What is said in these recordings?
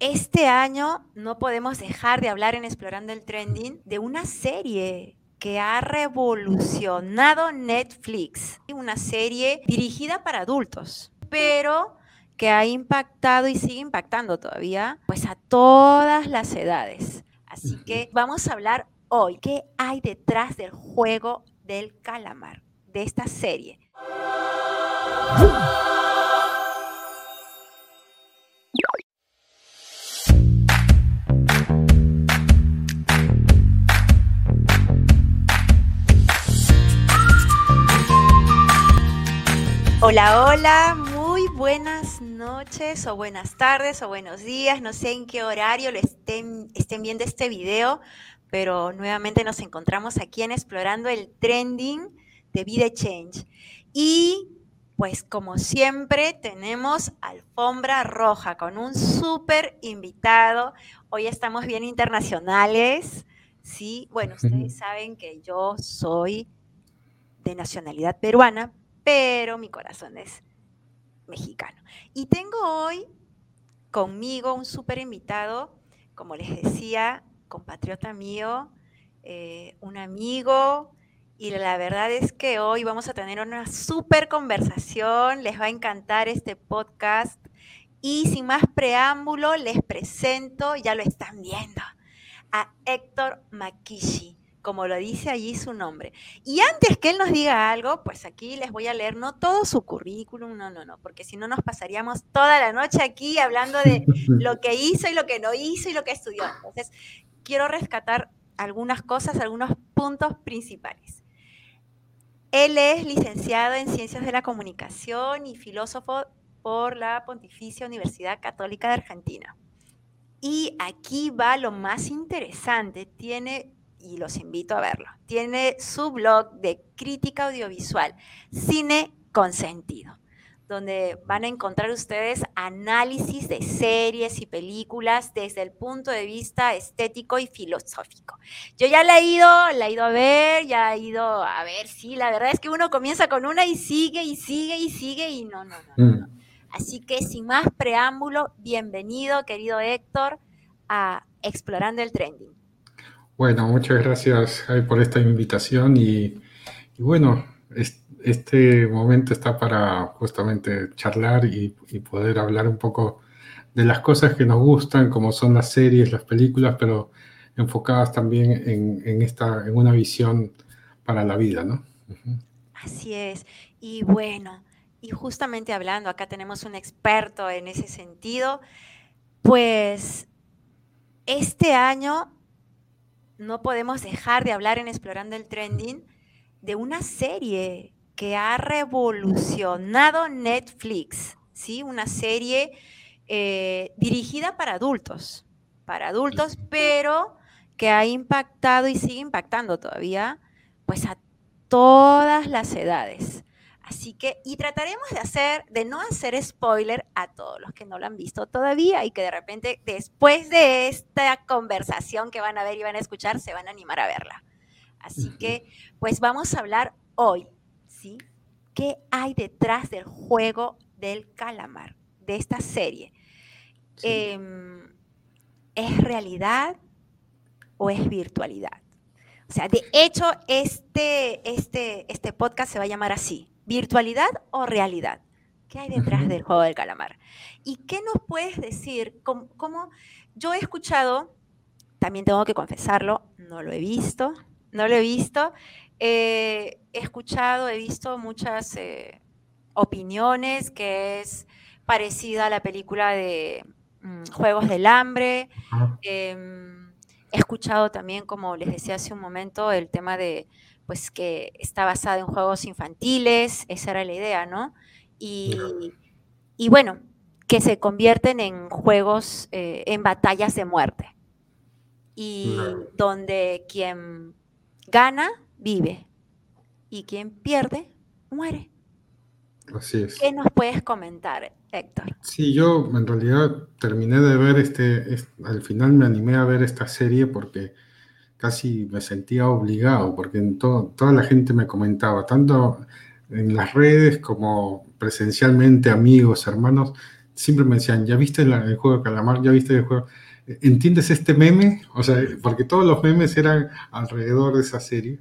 Este año no podemos dejar de hablar en Explorando el Trending de una serie que ha revolucionado Netflix. Una serie dirigida para adultos, pero que ha impactado y sigue impactando todavía pues a todas las edades. Así que vamos a hablar hoy qué hay detrás del juego del calamar, de esta serie. Hola, hola, muy buenas noches o buenas tardes o buenos días, no sé en qué horario lo estén, estén viendo este video, pero nuevamente nos encontramos aquí en Explorando el Trending de Vida Change. Y pues como siempre tenemos alfombra roja con un súper invitado. Hoy estamos bien internacionales, ¿sí? Bueno, ustedes saben que yo soy de nacionalidad peruana, pero mi corazón es mexicano. Y tengo hoy conmigo un súper invitado, como les decía, compatriota mío, eh, un amigo, y la verdad es que hoy vamos a tener una súper conversación, les va a encantar este podcast. Y sin más preámbulo, les presento, ya lo están viendo, a Héctor Makishi como lo dice allí su nombre. Y antes que él nos diga algo, pues aquí les voy a leer no todo su currículum, no, no, no, porque si no nos pasaríamos toda la noche aquí hablando de lo que hizo y lo que no hizo y lo que estudió. Entonces, quiero rescatar algunas cosas, algunos puntos principales. Él es licenciado en Ciencias de la Comunicación y filósofo por la Pontificia Universidad Católica de Argentina. Y aquí va lo más interesante, tiene y los invito a verlo. Tiene su blog de crítica audiovisual, Cine con Sentido, donde van a encontrar ustedes análisis de series y películas desde el punto de vista estético y filosófico. Yo ya la he ido, la he ido a ver, ya he ido a ver, sí, la verdad es que uno comienza con una y sigue y sigue y sigue y no, no, no. no. Mm. Así que sin más preámbulo, bienvenido, querido Héctor, a Explorando el Trending. Bueno, muchas gracias por esta invitación y, bueno, este momento está para justamente charlar y, poder hablar un poco de las cosas que nos gustan, como son las series, las películas, pero enfocadas también en, esta, en una visión para la vida, ¿no? Así es. Y bueno, y justamente hablando, acá tenemos un experto en ese sentido, pues este año no podemos dejar de hablar en Explorando el Trending de una serie que ha revolucionado Netflix, ¿sí? Una serie eh, dirigida para adultos, para adultos, pero que ha impactado y sigue impactando todavía, pues a todas las edades. Así que, y trataremos de hacer, de no hacer spoiler a todos los que no lo han visto todavía y que de repente después de esta conversación que van a ver y van a escuchar, se van a animar a verla. Así que, pues vamos a hablar hoy, ¿sí? ¿Qué hay detrás del juego del calamar, de esta serie? Em, ¿Es realidad o es virtualidad? O sea, de hecho, este, este, este podcast se va a llamar así, ¿Virtualidad o realidad? ¿Qué hay detrás del juego del calamar? ¿Y qué nos puedes decir? ¿Cómo, yo he escuchado, también tengo que confesarlo, no lo he visto, no lo he visto. Eh, he escuchado, he visto muchas eh, opiniones que es parecida a la película de mm, Juegos del Hambre. Em, he escuchado también, como les decía hace un momento, el tema de pues que está basada en juegos infantiles, esa era la idea, ¿no? Y, bueno, que se convierten en juegos, eh, en batallas de muerte. Y donde quien gana, vive. Y quien pierde, muere. Así es. ¿Qué nos puedes comentar, Héctor? Sí, yo en realidad terminé de ver este, al final me animé a ver esta serie porque casi me sentía obligado, porque en toda la gente me comentaba, tanto en las redes como presencialmente, amigos, hermanos, siempre me decían, ¿ya viste el juego de calamar? ¿Ya viste el juego? ¿Entiendes este meme? O sea, porque todos los memes eran alrededor de esa serie.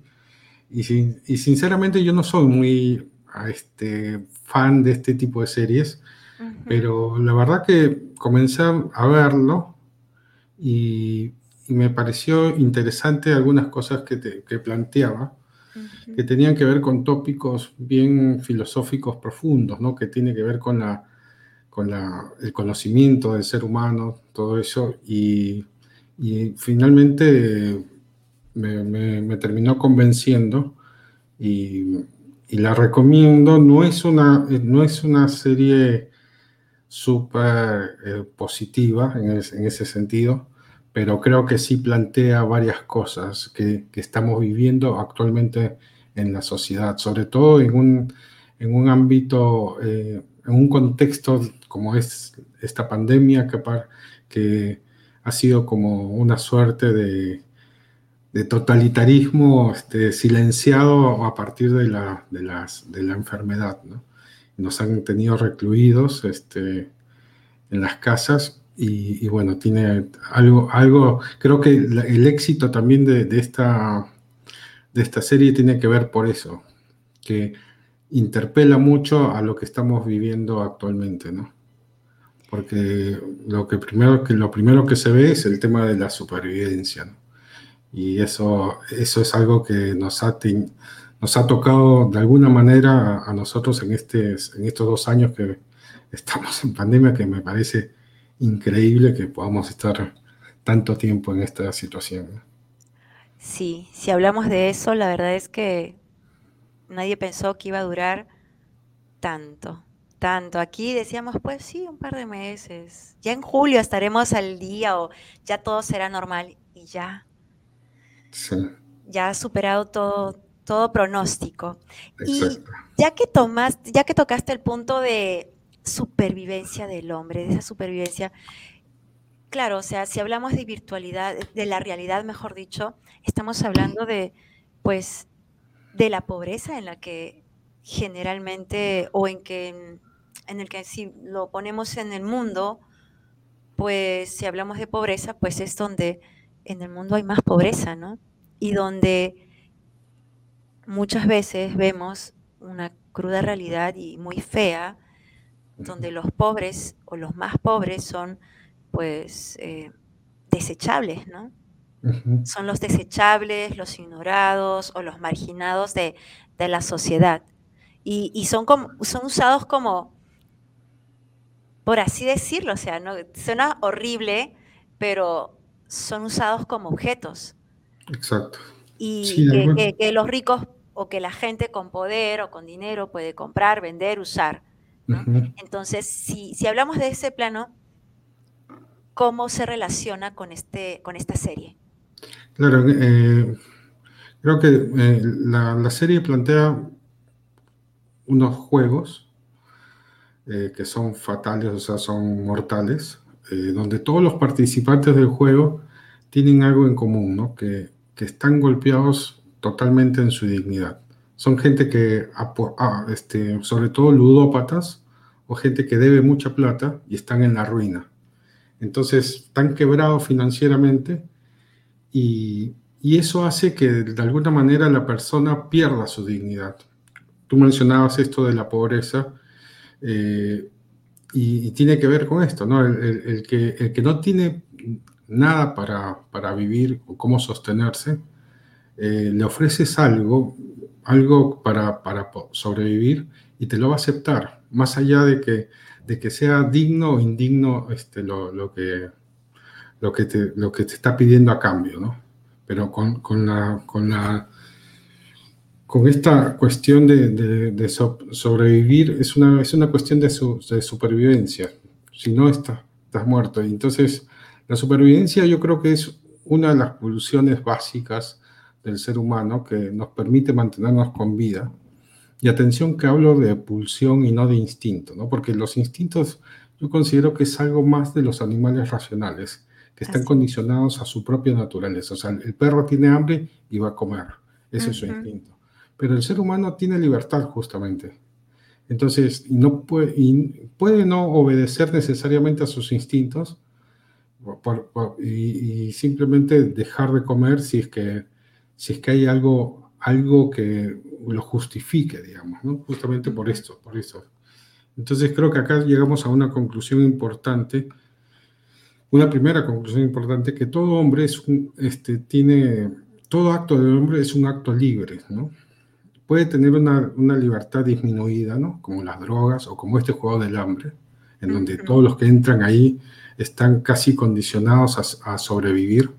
Y, y sinceramente yo no soy muy este, fan de este tipo de series, pero la verdad que comencé a verlo y, me pareció interesante algunas cosas que, que planteaba, que tenían que ver con tópicos bien filosóficos profundos, ¿no? que tiene que ver con la con el conocimiento del ser humano, todo eso, y, finalmente me, terminó convenciendo y, la recomiendo. No es una, no es una serie súper eh, positiva en, ese sentido, pero creo que sí plantea varias cosas que, estamos viviendo actualmente en la sociedad, sobre todo en un, en un ámbito, eh, en un contexto como es esta pandemia que, ha sido como una suerte de, totalitarismo este, silenciado a partir de la, de las, de la enfermedad. Nos han tenido recluidos este, en las casas y, bueno, tiene algo, algo creo que el éxito también de, de, esta, de esta serie tiene que ver por eso, que interpela mucho a lo que estamos viviendo actualmente, ¿no? porque lo, que primero, que lo primero que se ve es el tema de la supervivencia. Y eso, eso es algo que nos ha, nos ha tocado de alguna manera a, nosotros en, este, en estos dos años que estamos en pandemia, que me parece increíble que podamos estar tanto tiempo en esta situación. Sí, si hablamos de eso, la verdad es que nadie pensó que iba a durar tanto tanto. Aquí decíamos, pues sí, un par de meses. Ya en julio estaremos al día o ya todo será normal y ya. Ya ha superado todo, todo pronóstico. Y ya que tomas, ya que tocaste el punto de supervivencia del hombre, de esa supervivencia, claro, o sea, si hablamos de virtualidad, de la realidad, mejor dicho, estamos hablando de, pues, de la pobreza en la que generalmente o en que en el que si lo ponemos en el mundo, pues si hablamos de pobreza, pues es donde en el mundo hay más pobreza, ¿no? Y donde muchas veces vemos una cruda realidad y muy fea, donde los pobres o los más pobres son pues eh, desechables, ¿no? Son los desechables, los ignorados o los marginados de, la sociedad. Y, y, son, como, son usados como por así decirlo, o sea, no, suena horrible, pero son usados como objetos. Exacto. Y que, los ricos o que la gente con poder o con dinero puede comprar, vender, usar. Entonces, si, hablamos de ese plano, ¿cómo se relaciona con, este, con esta serie? Claro, eh, creo que eh, la serie plantea unos juegos eh, que son fatales, o sea, son mortales, donde todos los participantes del juego tienen algo en común, ¿no? Que, que están golpeados totalmente en su dignidad. Son gente que, ah, este, sobre todo ludópatas, o gente que debe mucha plata y están en la ruina. Entonces, están quebrados financieramente y, y eso hace que de alguna manera la persona pierda su dignidad. Tú mencionabas esto de la pobreza eh, y, tiene que ver con esto, ¿no? El, que, el que, no tiene nada para, para vivir o cómo sostenerse, eh, le ofreces algo, algo para, para, sobrevivir y te lo va a aceptar, más allá de que, de que sea digno o indigno este, lo, lo, que, lo, que te, lo que te está pidiendo a cambio, ¿no? Pero con, con la, con la con esta cuestión de, sobrevivir es una, es una cuestión de, supervivencia. Si no, estás, estás muerto. Entonces, la supervivencia yo creo que es una de las pulsiones básicas del ser humano que nos permite mantenernos con vida. Y atención que hablo de pulsión y no de instinto, ¿no? porque los instintos yo considero que es algo más de los animales racionales, que están condicionados a su propia naturaleza. O sea, el perro tiene hambre y va a comer. Ese es su instinto. Pero el ser humano tiene libertad justamente. Entonces, no puede, puede no obedecer necesariamente a sus instintos y, simplemente dejar de comer si es que, si es que hay algo, algo que lo justifique, digamos, ¿no? justamente por esto, por eso. Entonces creo que acá llegamos a una conclusión importante, una primera conclusión importante, que todo hombre es un, este, tiene, todo acto de hombre es un acto libre, ¿no? puede tener una, una, libertad disminuida, ¿no? Como las drogas o como este juego del hambre, en donde todos los que entran ahí están casi condicionados a, sobrevivir,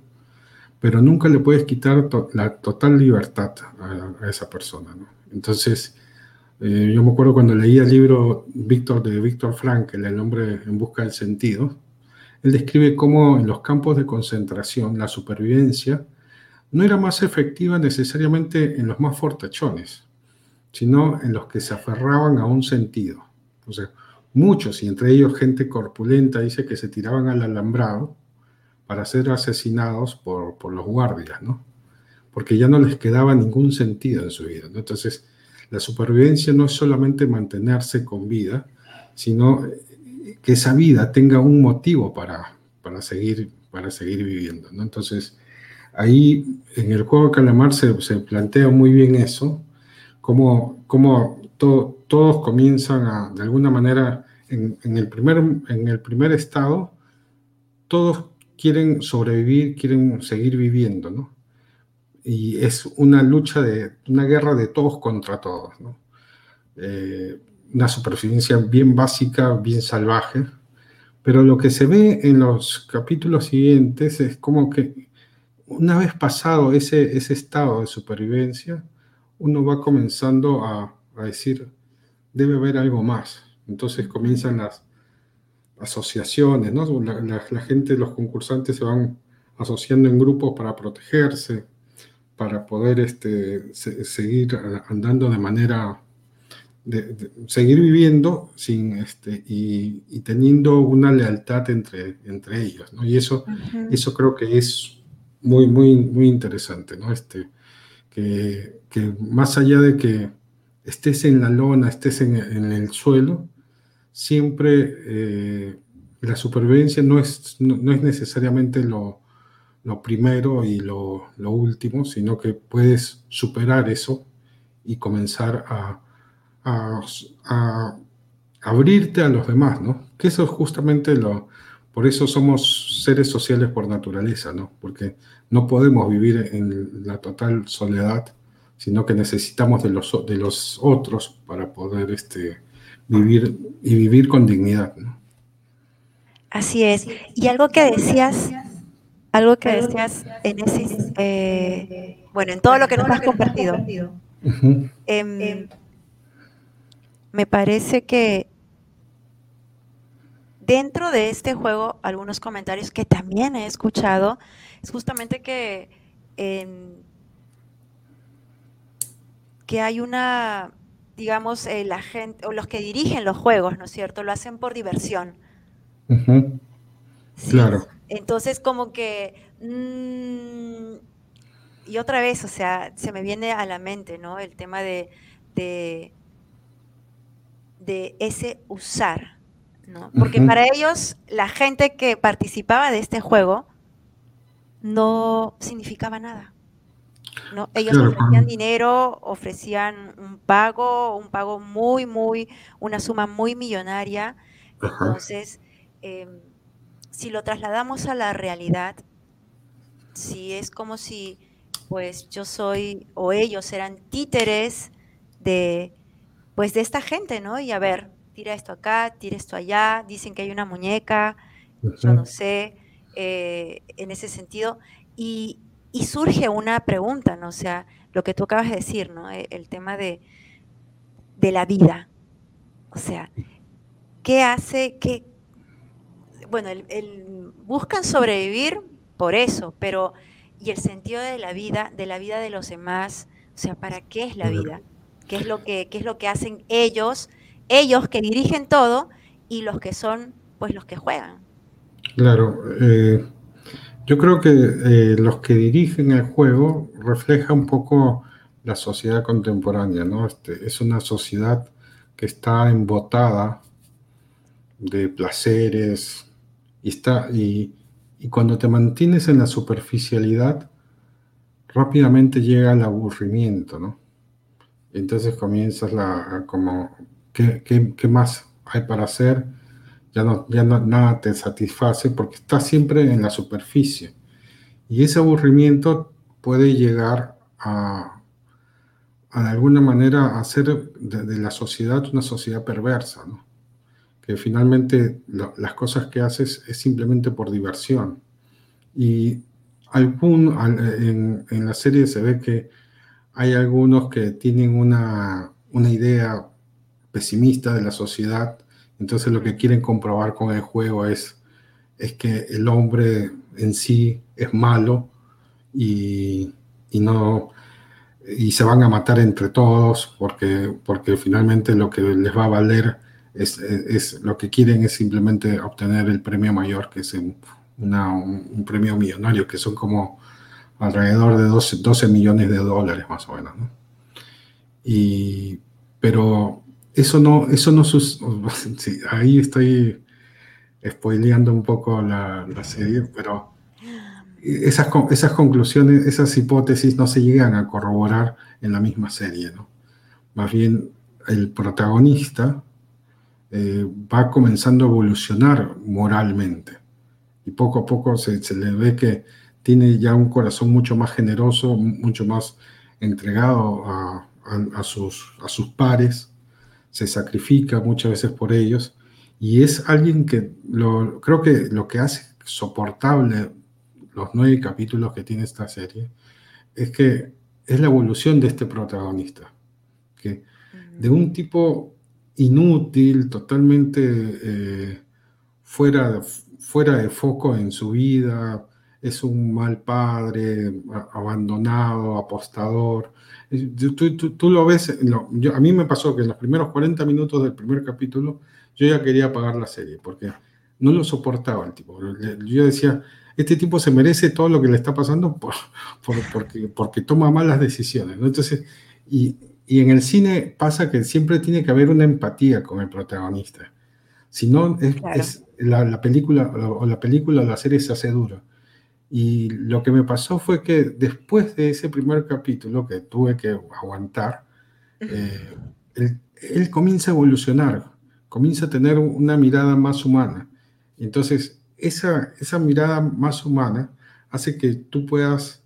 pero nunca le puedes quitar la total libertad a, esa persona, ¿no? Entonces, eh, yo me acuerdo cuando leía el libro de Víctor Frankl, El hombre en busca del sentido, él describe cómo en los campos de concentración la supervivencia no era más efectiva necesariamente en los más fortachones, sino en los que se aferraban a un sentido. O sea, muchos, y entre ellos gente corpulenta, dice que se tiraban al alambrado para ser asesinados por, por los guardias, ¿no? Porque ya no les quedaba ningún sentido en su vida. Entonces, la supervivencia no es solamente mantenerse con vida, sino que esa vida tenga un motivo para, para, seguir, para seguir viviendo, ¿no? Entonces, ahí en el juego de Calamar se, plantea muy bien eso, cómo, cómo todos comienzan a, de alguna manera, en, el primer, en el primer estado, todos quieren sobrevivir, quieren seguir viviendo, ¿no? Y es una lucha de, una guerra de todos contra todos, ¿no? Eh, una supervivencia bien básica, bien salvaje, pero lo que se ve en los capítulos siguientes es como que una vez pasado ese, ese estado de supervivencia, uno va comenzando a, decir, debe haber algo más. Entonces comienzan las asociaciones, ¿no? La, gente, los concursantes se van asociando en grupos para protegerse, para poder este, seguir andando de manera, de, seguir viviendo sin, este, y, teniendo una lealtad entre, entre ellos, ¿no? Y eso, eso creo que es muy, muy, muy interesante, ¿no? Este, que, que, más allá de que estés en la lona, estés en, en el suelo, siempre eh, la supervivencia no es, no, es necesariamente lo, lo primero y lo, lo, último, sino que puedes superar eso y comenzar a, a, abrirte a los demás, ¿no? Que eso es justamente lo, por eso somos seres sociales por naturaleza, ¿no? Porque no podemos vivir en la total soledad, sino que necesitamos de los, de los otros para poder este, vivir y vivir con dignidad, ¿no? Así es. Y algo que decías, algo que decías en ese, eh, bueno, en todo lo que nos has compartido, em, me parece que dentro de este juego, algunos comentarios que también he escuchado, es justamente que, que hay una, digamos, eh, la gente, o los que dirigen los juegos, ¿no es cierto? Lo hacen por diversión. Claro. Entonces, como que... Mm, y otra vez, o sea, se me viene a la mente, ¿no? El tema de, de, de ese usar, porque para ellos, la gente que participaba de este juego no significaba nada. ¿No? Ellos ofrecían dinero, ofrecían un pago, un pago muy, muy, una suma muy millonaria. Entonces, em, si lo trasladamos a la realidad, si es como si, pues, yo soy, o ellos eran títeres de, pues, de esta gente, ¿no? Y a ver, tira esto acá, tira esto allá, dicen que hay una muñeca, yo no sé, eh, en ese sentido. Y, surge una pregunta, ¿no? O sea, lo que tú acabas de decir, ¿no? E, el, tema de, de, la vida. O sea, ¿qué hace que... Bueno, el, buscan sobrevivir por eso, pero... ¿Y el sentido de la vida, de la vida de los demás? O sea, ¿para qué es la vida? ¿Qué es lo que, qué es lo que hacen ellos ellos que dirigen todo y los que son pues los que juegan. Claro, eh, yo creo que eh, los que dirigen el juego refleja un poco la sociedad contemporánea, ¿no? Este, es una sociedad que está embotada de placeres y, está, y, y cuando te mantienes en la superficialidad, rápidamente llega el aburrimiento, ¿no? Entonces comienzas la, como, ¿qué, qué, más hay para hacer? Ya, no, ya nada te satisface porque estás siempre en la superficie. Y ese aburrimiento puede llegar a, a de alguna manera, hacer de, la sociedad una sociedad perversa, ¿no? Que finalmente las cosas que haces es simplemente por diversión. Y algún, en, en la serie se ve que hay algunos que tienen una, una idea pesimista de la sociedad, entonces lo que quieren comprobar con el juego es, es que el hombre en sí es malo y, y, no y se van a matar entre todos porque, porque finalmente lo que les va a valer es, es lo que quieren es simplemente obtener el premio mayor, que es un, un, premio millonario, que son como alrededor de 12, 12, millones de dólares más o menos. ¿no? Y, pero eso no, eso no ahí estoy spoileando un poco la, serie, pero esas, esas conclusiones, esas hipótesis no se llegan a corroborar en la misma serie, ¿no? Más bien el protagonista eh, va comenzando a evolucionar moralmente y poco a poco se, le ve que tiene ya un corazón mucho más generoso, mucho más entregado a, sus, a sus pares, se sacrifica muchas veces por ellos y es alguien que lo, creo que lo que hace soportable los nueve capítulos que tiene esta serie, es que es la evolución de este protagonista, que de un tipo inútil, totalmente eh, fuera, fuera de foco en su vida, es un mal padre, abandonado, apostador. Tú, tú, tú lo ves, no, yo, a mí me pasó que en los primeros 40 minutos del primer capítulo yo ya quería apagar la serie, porque no lo soportaba el tipo. Yo decía, este tipo se merece todo lo que le está pasando por, por, porque, porque, toma malas decisiones. ¿no? Entonces, y, y, en el cine pasa que siempre tiene que haber una empatía con el protagonista. Si no, es, claro. es la, la, película o la película o la serie se hace dura. Y lo que me pasó fue que después de ese primer capítulo que tuve que aguantar, eh, él, él, comienza a evolucionar, comienza a tener una mirada más humana. Entonces esa, esa mirada más humana hace que tú puedas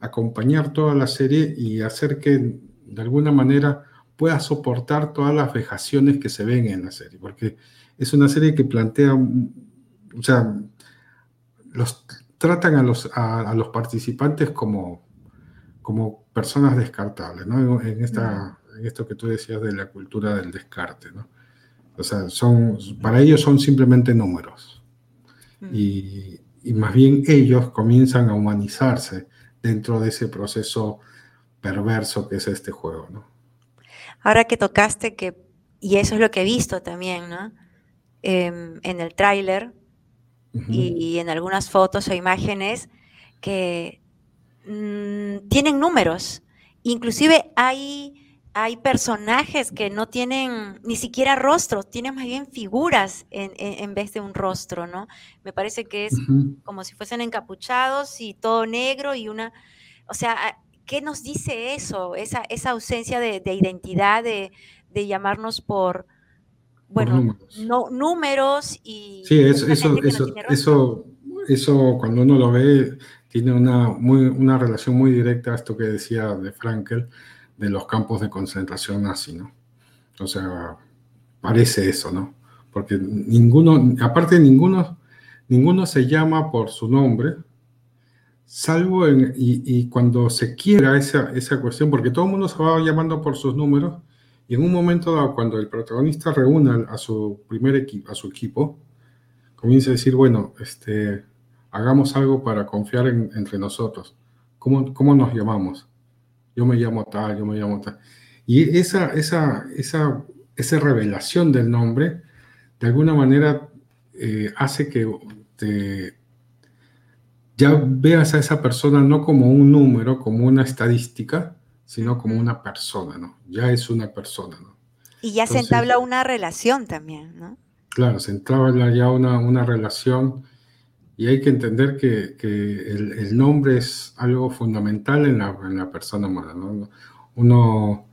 acompañar toda la serie y hacer que de alguna manera puedas soportar todas las vejaciones que se ven en la serie, porque es una serie que plantea, o sea, los, tratan a los, a, a los participantes como, como personas descartables, ¿no? En, esta, en esto que tú decías de la cultura del descarte, ¿no? O sea, son, para ellos son simplemente números. Y, y, más bien ellos comienzan a humanizarse dentro de ese proceso perverso que es este juego, ¿no? Ahora que tocaste que, y eso es lo que he visto también, ¿no? Eh, en el tráiler uh -huh. y, y, en algunas fotos o imágenes que mmm, tienen números. Inclusive hay hay personajes que no tienen ni siquiera rostros, tienen más bien figuras en, en, en vez de un rostro, ¿no? Me parece que es uh -huh. como si fuesen encapuchados y todo negro y una, o sea, ¿qué nos dice eso? Esa, esa ausencia de, de identidad, de, de, llamarnos por, bueno, números. No, números y... Sí, eso, eso, eso, no eso, eso cuando uno lo ve tiene una, muy, una relación muy directa a esto que decía de Frankel, de los campos de concentración nazi, ¿no? O sea, parece eso, ¿no? Porque ninguno, aparte ninguno, ninguno se llama por su nombre, salvo en, y, y, cuando se quiera esa, esa cuestión, porque todo el mundo se va llamando por sus números, y en un momento dado, cuando el protagonista reúne a su primer equipo, a su equipo, comienza a decir, bueno, este, hagamos algo para confiar en, entre nosotros. ¿Cómo, ¿Cómo nos llamamos? yo me llamo tal, yo me llamo tal. Y esa, esa, esa, esa revelación del nombre, de alguna manera, eh, hace que ya veas a esa persona no como un número, como una estadística, sino como una persona, ¿no? Ya es una persona, ¿no? Y ya se entabla una relación también, ¿no? Claro, se entabla ya una, una relación y hay que entender que, que el, nombre es algo fundamental en la, en la persona humana. ¿no? Uno,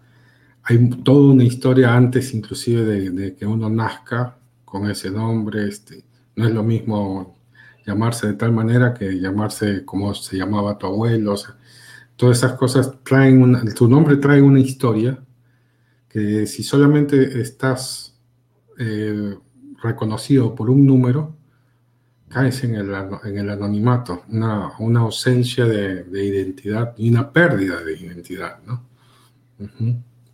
hay toda una historia antes inclusive de, de, que uno nazca con ese nombre. Este, no es lo mismo llamarse de tal manera que llamarse como se llamaba tu abuelo. O sea, todas esas cosas traen, una, tu nombre trae una historia que si solamente estás eh, reconocido por un número, caes en el, en el anonimato, una, una ausencia de, de, identidad y una pérdida de identidad, ¿no?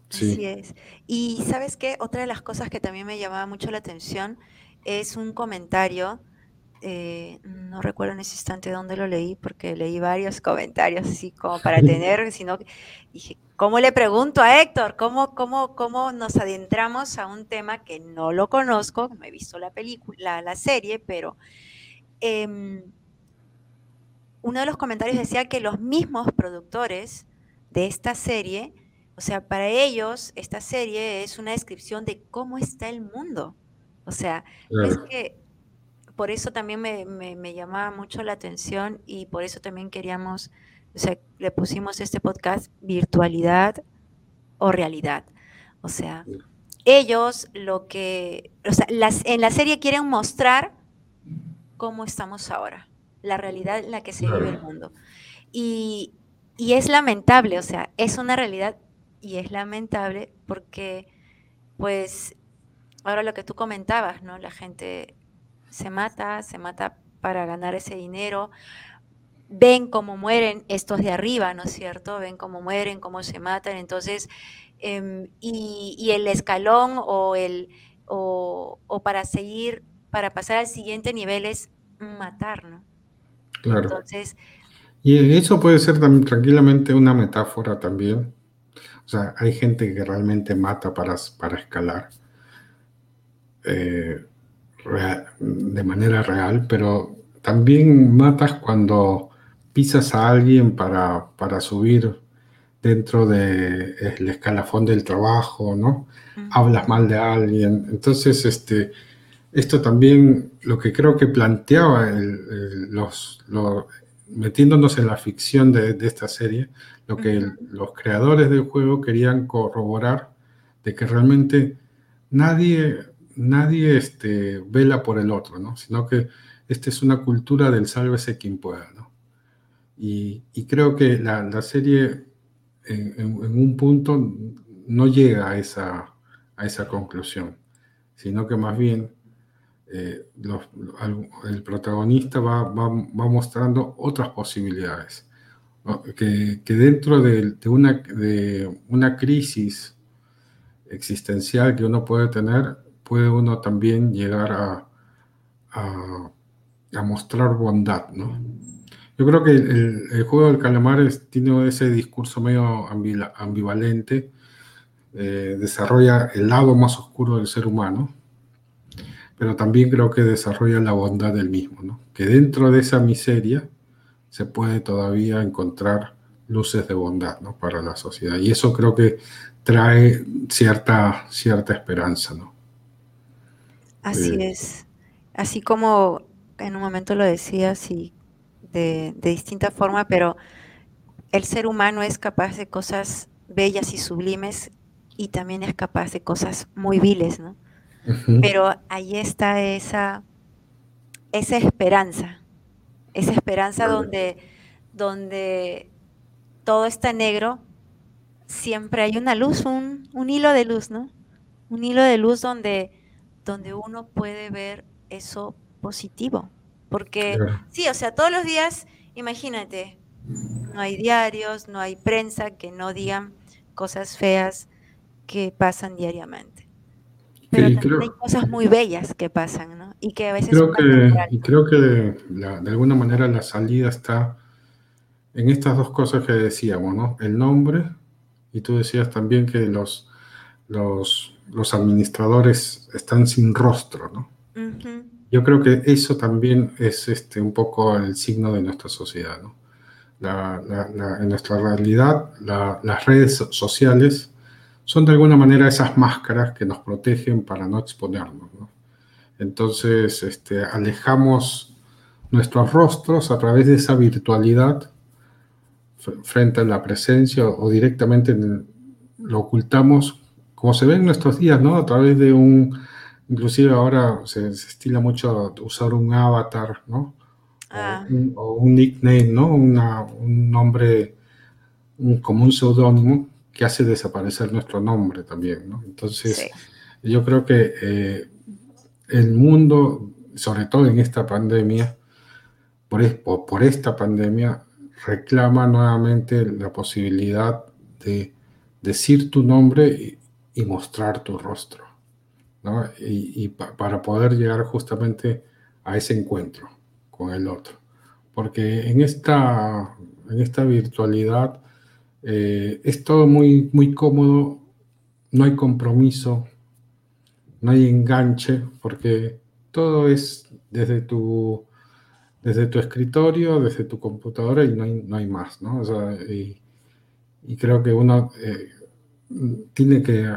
sí. Así es. Y sabes qué, otra de las cosas que también me llamaba mucho la atención es un comentario, eh, no recuerdo en ese instante dónde lo leí, porque leí varios comentarios así como para tener, sino dije, ¿cómo le pregunto a Héctor? ¿Cómo, cómo, cómo nos adentramos a un tema que no lo conozco? No he visto la película, la serie, pero Em, uno de los comentarios decía que los mismos productores de esta serie, o sea, para ellos esta serie es una descripción de cómo está el mundo. O sea, es que por eso también me, llamaba mucho la atención y por eso también queríamos, o sea, le pusimos este podcast virtualidad o realidad. O sea, ellos lo que, o sea, las, en la serie quieren mostrar cómo estamos ahora, la realidad en la que se vive el mundo. Y, es lamentable, o sea, es una realidad y es lamentable porque, pues, ahora lo que tú comentabas, ¿no? La gente se mata, se mata para ganar ese dinero, ven cómo mueren estos de arriba, ¿no es cierto? Ven cómo mueren, cómo se matan, entonces, em, y, el escalón o, el, o, o para seguir para pasar al siguiente nivel es matar, ¿no? Claro. Entonces. Y eso puede ser también, tranquilamente una metáfora también. O sea, hay gente que realmente mata para, para escalar eh, de manera real, pero también matas cuando pisas a alguien para, para subir dentro del de escalafón del trabajo, ¿no? Hablas mal de alguien. Entonces, este esto también lo que creo que planteaba los, metiéndonos en la ficción de, esta serie, lo que los creadores del juego querían corroborar de que realmente nadie, nadie este, vela por el otro, ¿no? sino que esta es una cultura del sálvese quien pueda. ¿no? Y, creo que la, serie en, un punto no llega a esa, a esa conclusión, sino que más bien eh, el protagonista va, mostrando otras posibilidades. Que, dentro de, una, de una crisis existencial que uno puede tener, puede uno también llegar a, a, mostrar bondad, ¿no? Yo creo que el, juego del calamar tiene ese discurso medio ambivalente, eh, desarrolla el lado más oscuro del ser humano, pero también creo que desarrolla la bondad del mismo, ¿no? que dentro de esa miseria se puede todavía encontrar luces de bondad ¿no? para la sociedad. Y eso creo que trae cierta, cierta esperanza. ¿no? Así eh, es. Así como en un momento lo decías y de, de distinta forma, pero el ser humano es capaz de cosas bellas y sublimes y también es capaz de cosas muy viles, ¿no? Pero ahí está esa, esa esperanza, esa esperanza donde, donde todo está negro, siempre hay una luz, un, hilo de luz, ¿no? Un hilo de luz donde, donde uno puede ver eso positivo. Porque sí, o sea, todos los días, imagínate, no hay diarios, no hay prensa que no digan cosas feas que pasan diariamente. Pero hay cosas muy bellas que pasan, ¿no? Y que a veces... Creo que, y creo que de, alguna manera la salida está en estas dos cosas que decíamos, ¿no? El nombre, y tú decías también que los, los, los administradores están sin rostro, ¿no? Yo creo que eso también es este, un poco el signo de nuestra sociedad, ¿no? La, la, en nuestra realidad, las redes sociales son de alguna manera esas máscaras que nos protegen para no exponernos. Entonces, este, alejamos nuestros rostros a través de esa virtualidad frente a la presencia o directamente lo ocultamos, como se ve en nuestros días, ¿no? A través de un, inclusive ahora se, estila mucho usar un avatar, ¿no? Ah. O, un, nickname, ¿no? un nombre como un seudónimo que hace desaparecer nuestro nombre también, ¿no? Entonces, yo creo que eh, el mundo, sobre todo en esta pandemia, por, por esta pandemia, reclama nuevamente la posibilidad de decir tu nombre y, mostrar tu rostro, ¿no? Y, para poder llegar justamente a ese encuentro con el otro. Porque en esta, en esta virtualidad eh, es todo muy, muy cómodo, no hay compromiso, no hay enganche, porque todo es desde tu, desde tu escritorio, desde tu computadora y no hay, no hay más, ¿no? O sea, y, creo que uno eh, tiene que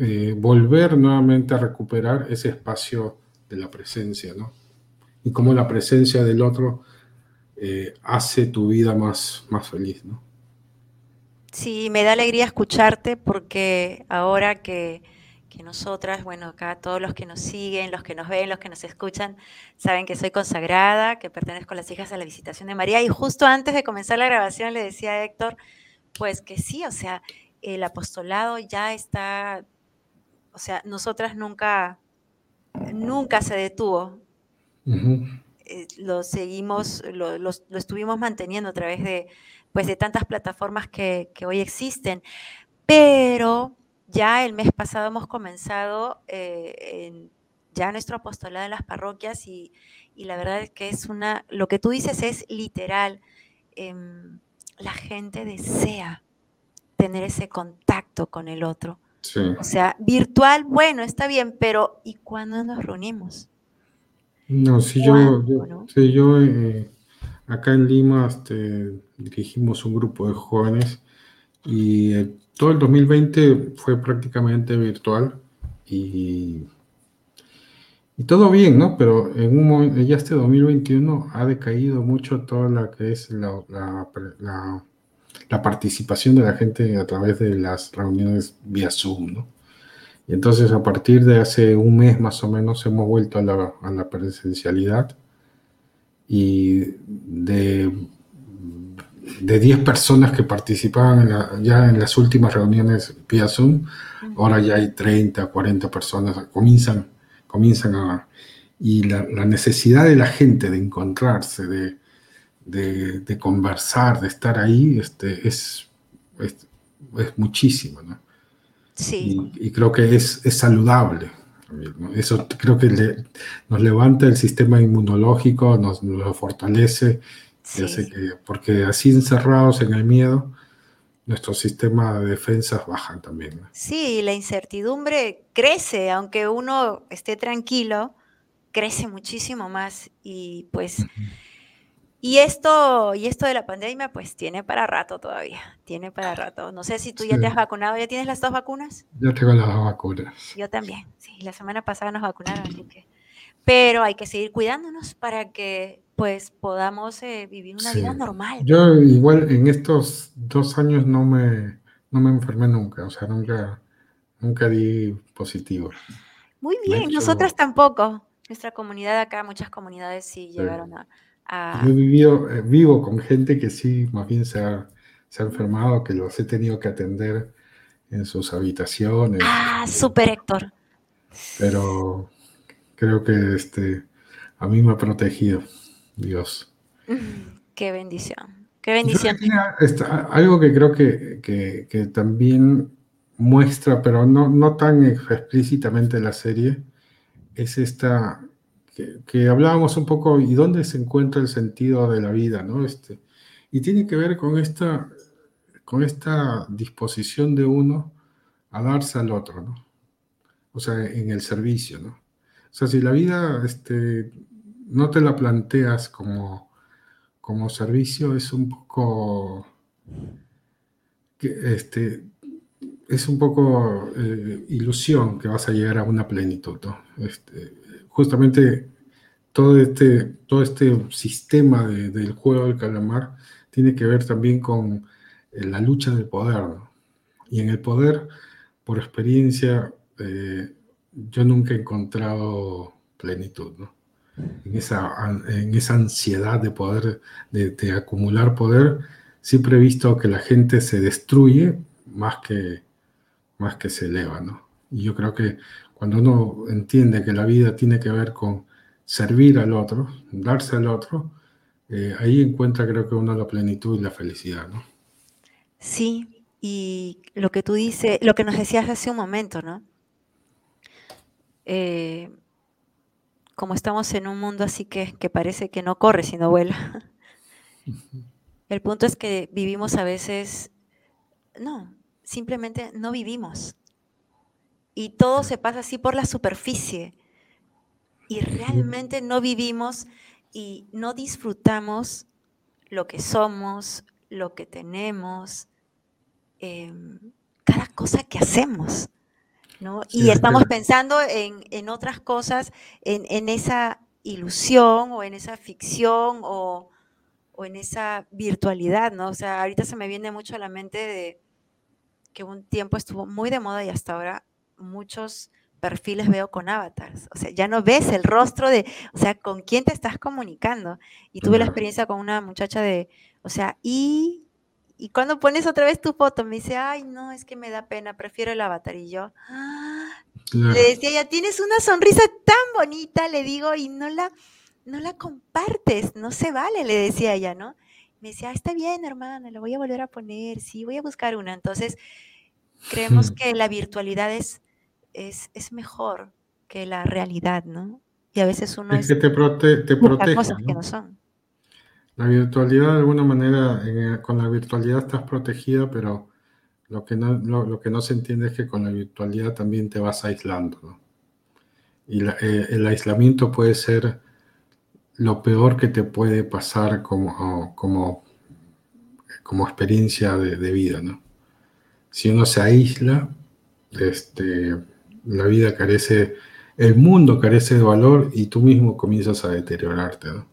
eh, volver nuevamente a recuperar ese espacio de la presencia, ¿no? Y cómo la presencia del otro hace tu vida más, más feliz, ¿no? Sí, me da alegría escucharte porque ahora que, nosotras, bueno, acá todos los que nos siguen, los que nos ven, los que nos escuchan, saben que soy consagrada, que pertenezco a las hijas de la visitación de María. Y justo antes de comenzar la grabación le decía a Héctor, pues que sí, o sea, el apostolado ya está, o sea, nosotras nunca, nunca se detuvo. Eh, lo seguimos, lo estuvimos manteniendo a través de, pues de tantas plataformas que, hoy existen. Pero ya el mes pasado hemos comenzado eh, ya nuestro apostolado en las parroquias y, la verdad es que es una, lo que tú dices es literal. Em, la gente desea tener ese contacto con el otro. O sea, virtual, bueno, está bien, pero ¿y cuándo nos reunimos? No, si yo, yo, eh, acá en Lima este, dirigimos un grupo de jóvenes y eh, todo el 2020 fue prácticamente virtual y, y todo bien, ¿no? Pero en un momento, ya este 2021 ha decaído mucho toda la que es la, la, la, participación de la gente a través de las reuniones vía Zoom, ¿no? Y entonces a partir de hace un mes más o menos hemos vuelto a la, a la presencialidad y de de 10 personas que participaban ya en las últimas reuniones vía Zoom, ahora ya hay 30, 40 personas, comienzan, comienzan a... Y la, necesidad de la gente de encontrarse, de, de, conversar, de estar ahí, este, es, es, muchísimo, ¿no? Sí. Y, creo que es, es saludable. Eso creo que nos levanta el sistema inmunológico, nos, lo fortalece que, porque así encerrados en el miedo, nuestro sistema de defensas bajan también. Sí, la incertidumbre crece, aunque uno esté tranquilo, crece muchísimo más y pues... Y esto, y esto de la pandemia, pues tiene para rato todavía, tiene para rato. No sé si tú ya te has vacunado, ¿ya tienes las dos vacunas? Ya tengo las dos vacunas. Yo también, sí, la semana pasada nos vacunaron, así que... Pero hay que seguir cuidándonos para que pues podamos eh, vivir una vida normal. Yo igual en estos dos años no me, no me enfermé nunca, o sea, nunca, nunca di positivo. Muy bien, nosotras tampoco. Nuestra comunidad acá, muchas comunidades sí, llegaron a, Yo he vivido, eh, vivo con gente que sí, más bien se ha, se ha enfermado, que los he tenido que atender en sus habitaciones. Ah, súper Héctor. Pero creo que este, a mí me ha protegido. Dios. Qué bendición. Qué bendición. algo que creo que, también muestra, pero no, no tan explícitamente la serie, es esta que, hablábamos un poco y dónde se encuentra el sentido de la vida, ¿no? Este, y tiene que ver con esta, con esta disposición de uno a darse al otro, ¿no? O sea, en el servicio, ¿no? O sea, si la vida este, no te la planteas como, como servicio, es un poco... Este, es un poco eh, ilusión que vas a llegar a una plenitud. Este, justamente todo este, todo este sistema del juego del calamar tiene que ver también con eh, la lucha del poder. Y en el poder, por experiencia, eh, yo nunca he encontrado plenitud. En, esa, en esa ansiedad de poder, de, de acumular poder, siempre he visto que la gente se destruye más que, más que se eleva, ¿no? Y yo creo que cuando uno entiende que la vida tiene que ver con servir al otro, darse al otro, eh, ahí encuentra creo que uno la plenitud y la felicidad, ¿no? Sí, y lo que tú dices, lo que nos decías hace un momento, ¿no? Eh, como estamos en un mundo así que, que parece que no corre, sino vuela. El punto es que vivimos a veces, no, simplemente no vivimos. Y todo se pasa así por la superficie. Y realmente no vivimos y no disfrutamos lo que somos, lo que tenemos, em, cada cosa que hacemos. ¿no? y estamos pensando en, otras cosas, en, esa ilusión o en esa ficción o, o, en esa virtualidad, ¿no? O sea, ahorita se me viene mucho a la mente de, que un tiempo estuvo muy de moda y hasta ahora muchos perfiles veo con avatars. O sea, ya no ves el rostro de, o sea, con quién te estás comunicando. Y tuve la experiencia con una muchacha de, o sea, y, y cuando pones otra vez tu foto, me dice, ay, no, es que me da pena, prefiero el avatar. Y yo, ah", le decía, ya tienes una sonrisa tan bonita, le digo, y no la, no la compartes, no se vale, le decía ella, ¿no? me decía, está bien, hermana, lo voy a volver a poner, sí, voy a buscar una. Entonces, creemos que la virtualidad es, es, mejor que la realidad, ¿no? Y a veces uno es, que te, te protege. Cosas que no son. La virtualidad, de alguna manera, eh, con la virtualidad estás protegida, pero lo que, no, lo, que no se entiende es que con la virtualidad también te vas aislando, ¿no? Y eh, el aislamiento puede ser lo peor que te puede pasar como, como, como experiencia de, vida, ¿no? Si uno se aísla, este, la vida carece, el mundo carece de valor y tú mismo comienzas a deteriorarte, ¿no?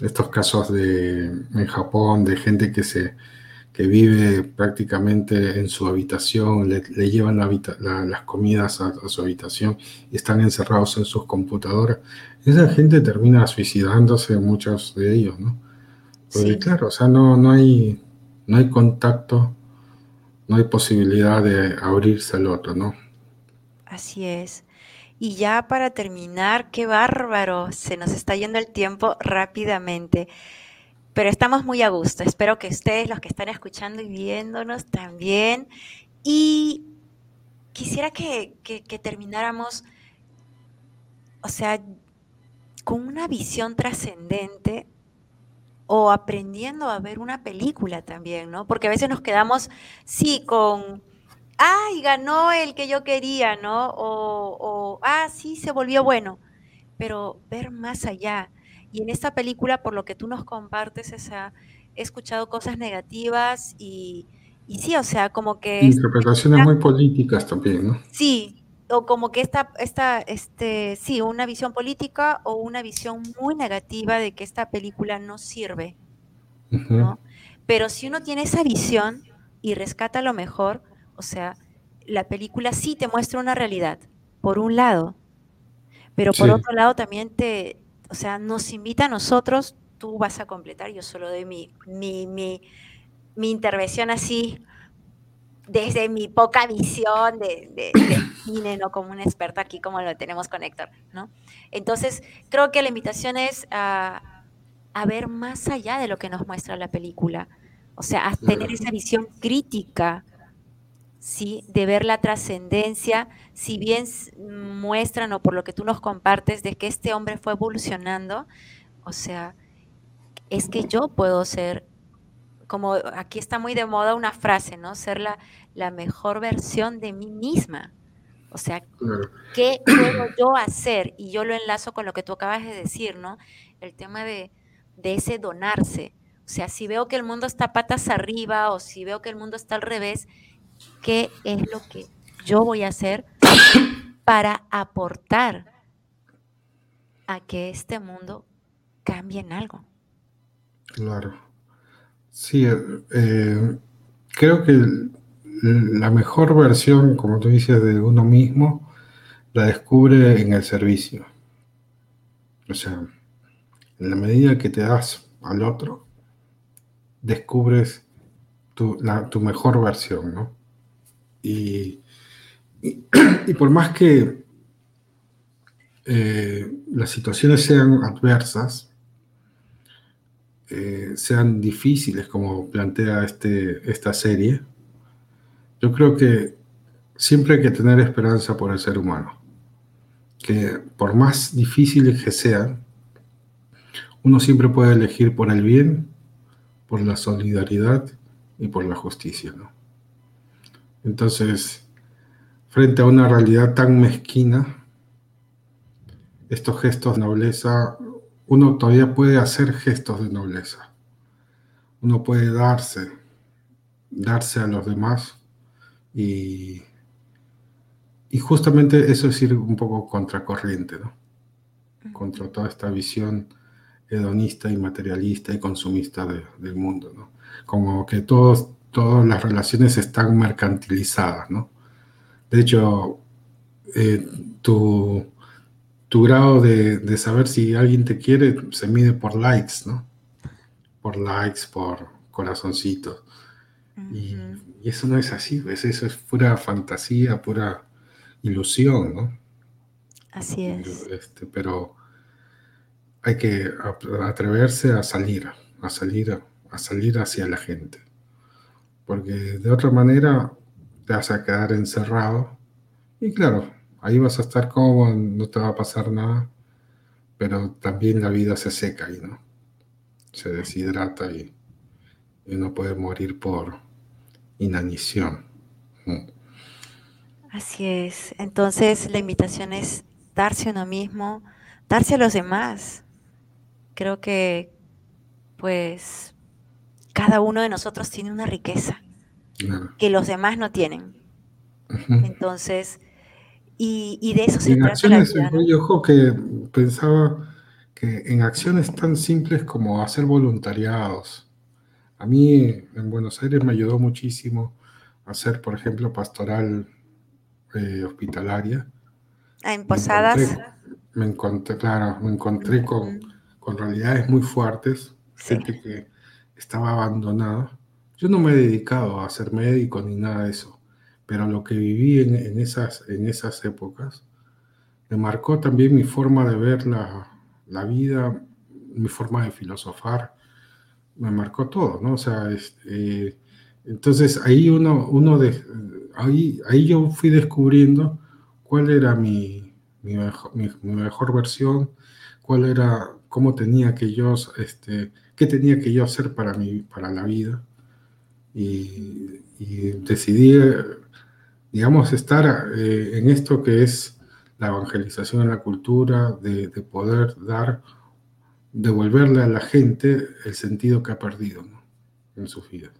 Estos casos de, en Japón de gente que se que vive prácticamente en su habitación, le, llevan las comidas a, su habitación y están encerrados en sus computadoras. Esa gente termina suicidándose, muchos de ellos, ¿no? Porque claro, o sea, no, no, hay, no hay contacto, no hay posibilidad de abrirse al otro, ¿no? Así es. Y ya para terminar, qué bárbaro, se nos está yendo el tiempo rápidamente pero estamos muy a gusto. Espero que ustedes, los que están escuchando y viéndonos también. Y quisiera que, termináramos, o sea, con una visión trascendente o aprendiendo a ver una película también, ¿no? Porque a veces nos quedamos, sí, con, ay, ganó el que yo quería, ¿no? O, o ah, sí, se volvió bueno, pero ver más allá, y en esta película, por lo que tú nos compartes, he escuchado cosas negativas y, sí, o sea, como que... Interpretaciones muy políticas también, ¿no? Sí, o como que esta, esta, este, sí, una visión política o una visión muy negativa de que esta película no sirve, ¿no? Pero si uno tiene esa visión y rescata lo mejor, o sea, la película sí te muestra una realidad, por un lado, pero por otro lado también te, o sea, nos invita a nosotros, tú vas a completar, yo solo doy mi, mi, mi, intervención así desde mi poca visión de, de, cine, no como un experto aquí como lo tenemos con Héctor, ¿no? Entonces, creo que la invitación es a, a ver más allá de lo que nos muestra la película, o sea, a tener esa visión crítica, ¿sí? De ver la trascendencia, si bien muestran o por lo que tú nos compartes de que este hombre fue evolucionando, o sea, es que yo puedo ser, como aquí está muy de moda una frase, ¿no? Ser la, la mejor versión de mí misma. O sea, ¿qué puedo yo hacer? Y yo lo enlazo con lo que tú acabas de decir, ¿no? El tema de, de ese donarse. O sea, si veo que el mundo está patas arriba o si veo que el mundo está al revés, qué es lo que yo voy a hacer para aportar a que este mundo cambie en algo. Claro. Sí, eh, creo que la mejor versión, como tú dices, de uno mismo, la descubre en el servicio. O sea, en la medida que te das al otro, descubres tu, mejor versión, ¿no? Y, por más que eh, las situaciones sean adversas, eh, sean difíciles, como plantea este, esta serie, yo creo que siempre hay que tener esperanza por el ser humano. Que por más difíciles que sean, uno siempre puede elegir por el bien, por la solidaridad y por la justicia. Entonces, frente a una realidad tan mezquina, estos gestos de nobleza uno todavía puede hacer gestos de nobleza. Uno puede darse, darse a los demás y, y justamente eso es ir un poco contracorriente, ¿no? Contra toda esta visión hedonista y materialista y consumista del mundo, ¿no? Como que todos, todas las relaciones están mercantilizadas, ¿no? De hecho, eh, tu tu grado de, saber si alguien te quiere se mide por likes, ¿no? Por likes, por corazoncitos. y, eso no es así, pues eso es pura fantasía, pura ilusión, ¿no? Así es. Este, pero hay que atreverse a salir, a salir, a salir hacia la gente. Porque de otra manera te vas a quedar encerrado. Y claro, ahí vas a estar cómodo, no te va a pasar nada, pero también la vida se seca y ¿no? Se deshidrata y, uno puede morir por inanición. Mm. Así es. Entonces la invitación es darse a uno mismo, darse a los demás. Creo que pues cada uno de nosotros tiene una riqueza que los demás no tienen. Entonces, y, de eso se en acciones, Ojo que pensaba que en acciones tan simples como hacer voluntariados. A mí en Buenos Aires me ayudó muchísimo hacer, por ejemplo, pastoral eh, hospitalaria. Ah, en posadas. Me encontré, claro, me encontré con, con realidades muy fuertes, gente que estaba abandonada. Yo no me he dedicado a ser médico ni nada de eso pero lo que viví en, esas, en esas épocas me marcó también mi forma de ver la, la, vida, mi forma de filosofar, me marcó todo, ¿no? O sea, este, entonces ahí uno, uno de, ahí, ahí yo fui descubriendo cuál era mi, mi, mejor, mi, mejor versión, cuál era, cómo tenía que yo, este, qué tenía que yo hacer para, mi, para la vida. Y, y decidí digamos, estar eh, en esto que es la evangelización en la cultura, de, poder dar, devolverle a la gente el sentido que ha perdido en sus vidas.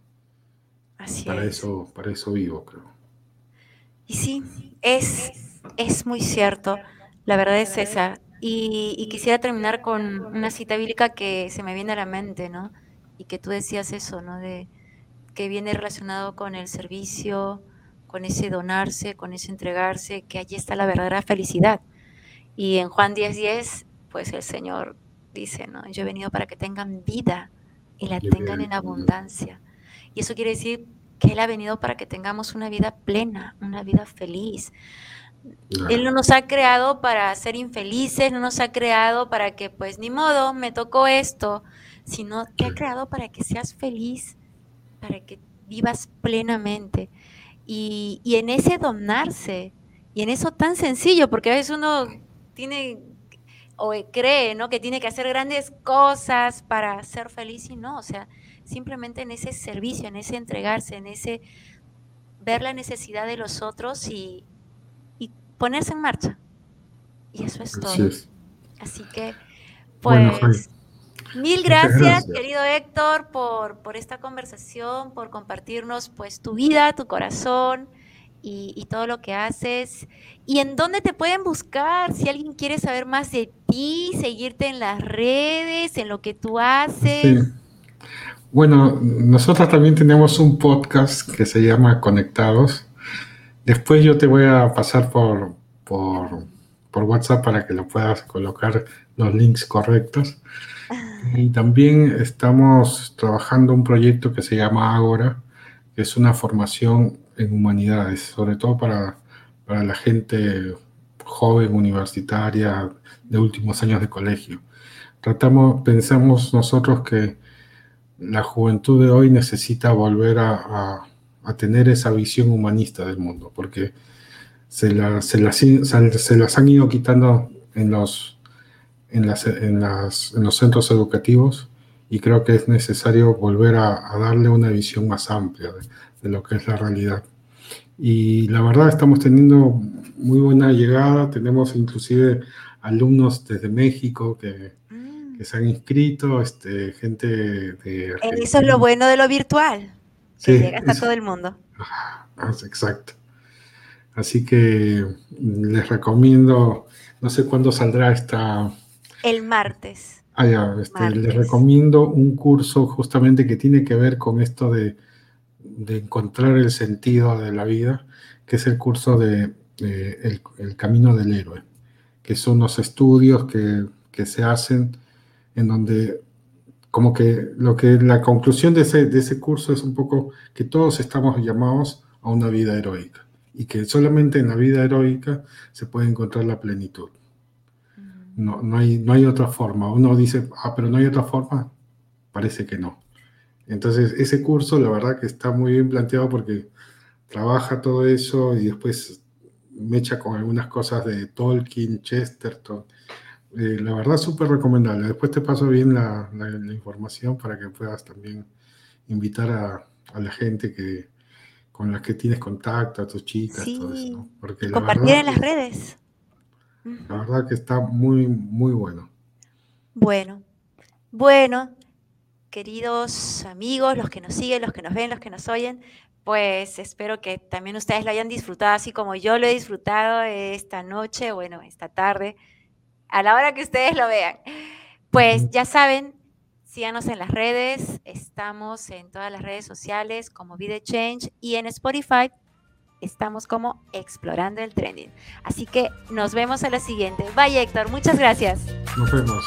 Así para es. Eso, para eso vivo, creo. Y sí, es, es muy cierto, la verdad es esa. Y, y, quisiera terminar con una cita bíblica que se me viene a la mente, ¿no? Y que tú decías eso, ¿no? De que viene relacionado con el servicio, con ese donarse, con ese entregarse, que allí está la verdadera felicidad. Y en Juan 10:10, 10, pues el Señor dice, ¿no? Yo he venido para que tengan vida y la tengan en abundancia. Y eso quiere decir que Él ha venido para que tengamos una vida plena, una vida feliz. Él no nos ha creado para ser infelices, no nos ha creado para que, pues, ni modo, me tocó esto, sino te ha creado para que seas feliz, para que vivas plenamente. Y, en ese donarse, y en eso tan sencillo, porque a veces uno tiene o cree, ¿no? Que tiene que hacer grandes cosas para ser feliz y no, o sea, simplemente en ese servicio, en ese entregarse, en ese ver la necesidad de los otros y, ponerse en marcha. Y eso es todo. Así, que, pues... Mil gracias, querido Héctor, por, por, esta conversación, por compartirnos pues tu vida, tu corazón y, todo lo que haces. ¿Y en dónde te pueden buscar? Si alguien quiere saber más de ti, seguirte en las redes, en lo que tú haces. Bueno, nosotros también tenemos un podcast que se llama Conectados. Después yo te voy a pasar por, por, por WhatsApp para que lo puedas colocar los links correctos. Y también estamos trabajando un proyecto que se llama Agora, que es una formación en humanidades, sobre todo para, para la gente joven, universitaria, de últimos años de colegio. Tratamos, pensamos nosotros que la juventud de hoy necesita volver a, tener esa visión humanista del mundo, porque se, se, las, se, las han ido quitando en los, en, las, en, las, en, los centros educativos y creo que es necesario volver a, darle una visión más amplia de, lo que es la realidad. Y la verdad estamos teniendo muy buena llegada, tenemos inclusive alumnos desde México que, que se han inscrito, este, gente de... Eso es lo bueno de lo virtual, que llega hasta todo el mundo. exacto. Así que les recomiendo, no sé cuándo saldrá esta... El martes. Ah, ya, este, les recomiendo un curso justamente que tiene que ver con esto de, de encontrar el sentido de la vida, que es el curso de, el, el, Camino del Héroe, que son los estudios que, que se hacen en donde como que lo que la conclusión de ese, de ese curso es un poco que todos estamos llamados a una vida heroica y que solamente en la vida heroica se puede encontrar la plenitud. No, no, hay, no hay otra forma. Uno dice, ah, pero no hay otra forma. Parece que no. Entonces, ese curso, la verdad que está muy bien planteado porque trabaja todo eso y después me echa con algunas cosas de Tolkien, Chesterton, eh, la verdad, súper recomendable. Después te paso bien la, información para que puedas también invitar a, la gente que con la que tienes contacto, a tus chicas, todo eso. Porque Compartir en las redes. La verdad que está muy, muy bueno. Bueno, bueno, queridos amigos, los que nos siguen, los que nos ven, los que nos oyen, pues espero que también ustedes lo hayan disfrutado así como yo lo he disfrutado esta noche, bueno, esta tarde a la hora que ustedes lo vean. Pues ya saben, síganos en las redes, estamos en todas las redes sociales como Vida Change y en Spotify estamos como Explorando el Trending. Así que nos vemos en la siguiente. Bye Héctor, muchas gracias. Nos vemos.